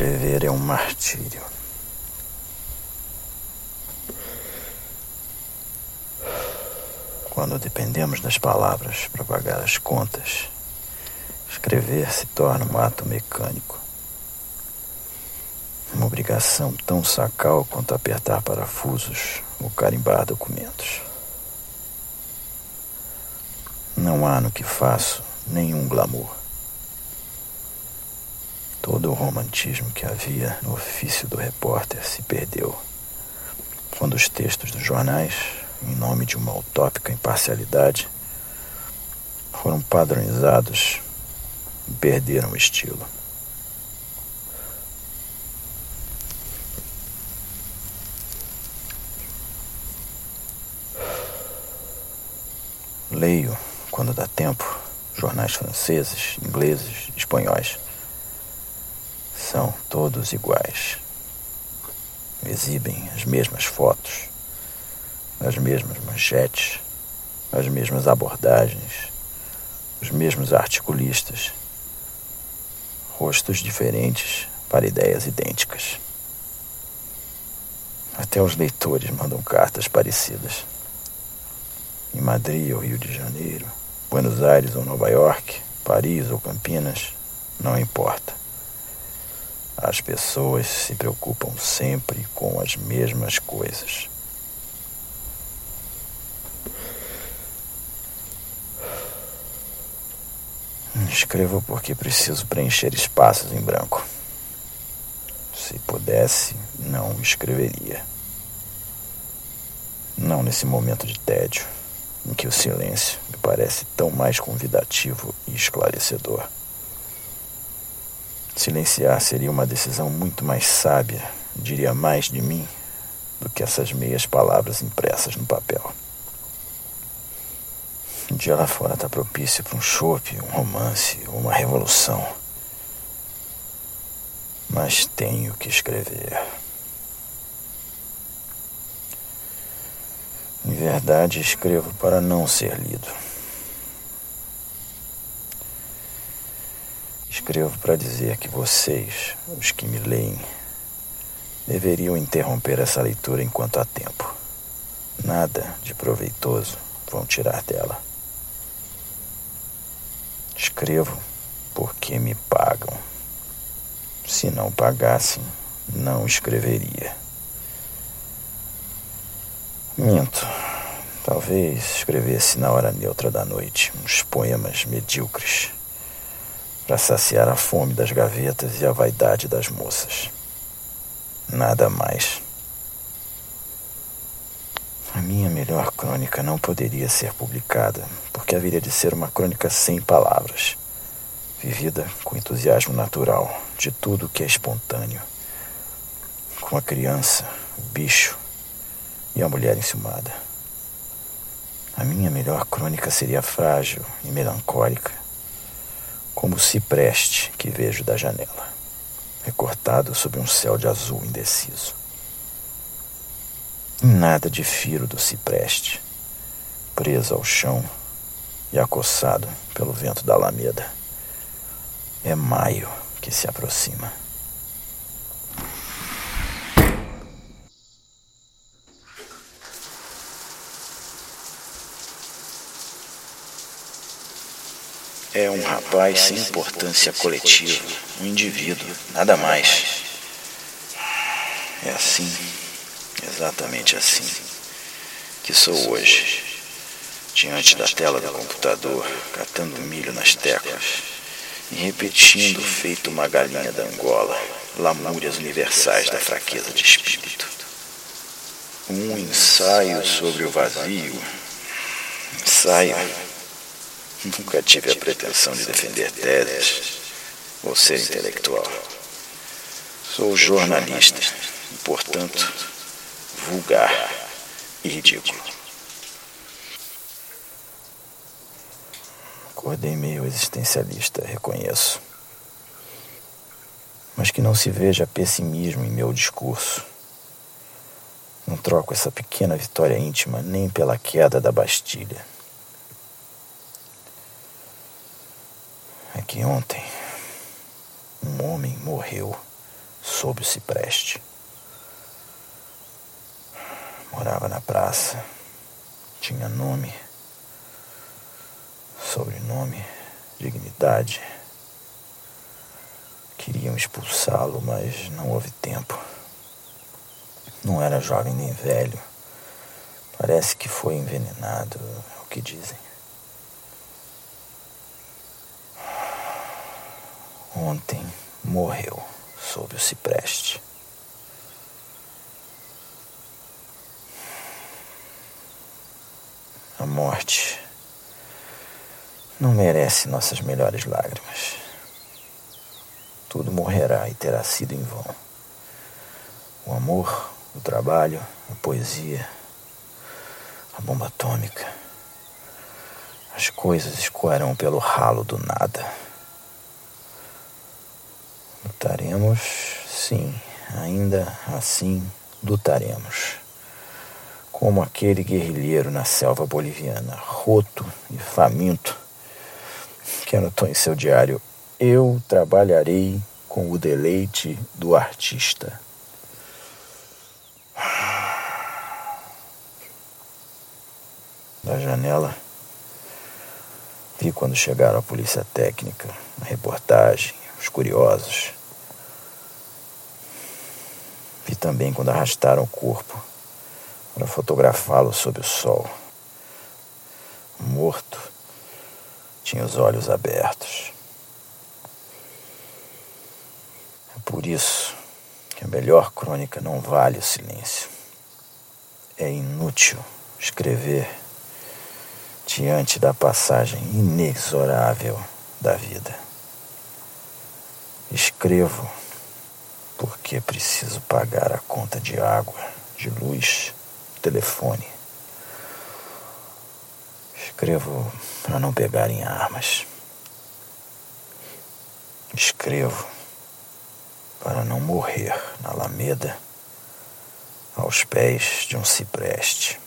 Escrever é um martírio. Quando dependemos das palavras para pagar as contas, escrever se torna um ato mecânico. Uma obrigação tão sacal quanto apertar parafusos ou carimbar documentos. Não há no que faço nenhum glamour. Todo o romantismo que havia no ofício do repórter se perdeu quando os textos dos jornais, em nome de uma utópica imparcialidade, foram padronizados e perderam o estilo. Leio, quando dá tempo, jornais franceses, ingleses, espanhóis são todos iguais. Exibem as mesmas fotos, as mesmas manchetes, as mesmas abordagens, os mesmos articulistas, rostos diferentes para ideias idênticas. Até os leitores mandam cartas parecidas. Em Madrid ou Rio de Janeiro, Buenos Aires ou Nova York, Paris ou Campinas, não importa. As pessoas se preocupam sempre com as mesmas coisas. Escrevo porque preciso preencher espaços em branco. Se pudesse, não escreveria. Não nesse momento de tédio, em que o silêncio me parece tão mais convidativo e esclarecedor. Silenciar seria uma decisão muito mais sábia, diria mais de mim, do que essas meias palavras impressas no papel. O dia lá fora está propício para um chope, um romance ou uma revolução. Mas tenho que escrever. Em verdade, escrevo para não ser lido. Escrevo para dizer que vocês, os que me leem, deveriam interromper essa leitura enquanto há tempo. Nada de proveitoso vão tirar dela. Escrevo porque me pagam. Se não pagassem, não escreveria. Minto. Talvez escrevesse na hora neutra da noite uns poemas medíocres para saciar a fome das gavetas e a vaidade das moças. Nada mais. A minha melhor crônica não poderia ser publicada, porque haveria de ser uma crônica sem palavras, vivida com entusiasmo natural de tudo que é espontâneo, com a criança, o bicho e a mulher enciumada. A minha melhor crônica seria frágil e melancólica, como o cipreste que vejo da janela, recortado sob um céu de azul indeciso. Nada difiro do cipreste, preso ao chão e acossado pelo vento da alameda. É maio que se aproxima. É um rapaz sem importância coletiva, um indivíduo, nada mais. É assim, exatamente assim, que sou hoje, diante da tela do computador, catando milho nas teclas e repetindo, feito uma galinha da Angola, lamúrias universais da fraqueza de espírito. Um ensaio sobre o vazio. Ensaio Nunca tive a pretensão de defender teses ou ser intelectual. Sou jornalista e, portanto, vulgar e ridículo. Acordei meio existencialista, reconheço. Mas que não se veja pessimismo em meu discurso. Não troco essa pequena vitória íntima nem pela queda da Bastilha. Que ontem um homem morreu sob o cipreste. Morava na praça, tinha nome, sobrenome, dignidade. Queriam expulsá-lo, mas não houve tempo. Não era jovem nem velho. Parece que foi envenenado, é o que dizem. Ontem morreu sob o cipreste. A morte não merece nossas melhores lágrimas. Tudo morrerá e terá sido em vão. O amor, o trabalho, a poesia, a bomba atômica. As coisas escoarão pelo ralo do nada. Lutaremos, sim, ainda assim lutaremos. Como aquele guerrilheiro na selva boliviana, roto e faminto, que anotou em seu diário: Eu trabalharei com o deleite do artista. Da janela, vi quando chegaram a polícia técnica, a reportagem, os curiosos. Vi também quando arrastaram o corpo para fotografá-lo sob o sol. Morto, tinha os olhos abertos. É por isso que a melhor crônica não vale o silêncio. É inútil escrever diante da passagem inexorável da vida. Escrevo porque preciso pagar a conta de água, de luz, telefone. Escrevo para não pegarem armas. Escrevo para não morrer na Alameda aos pés de um cipreste.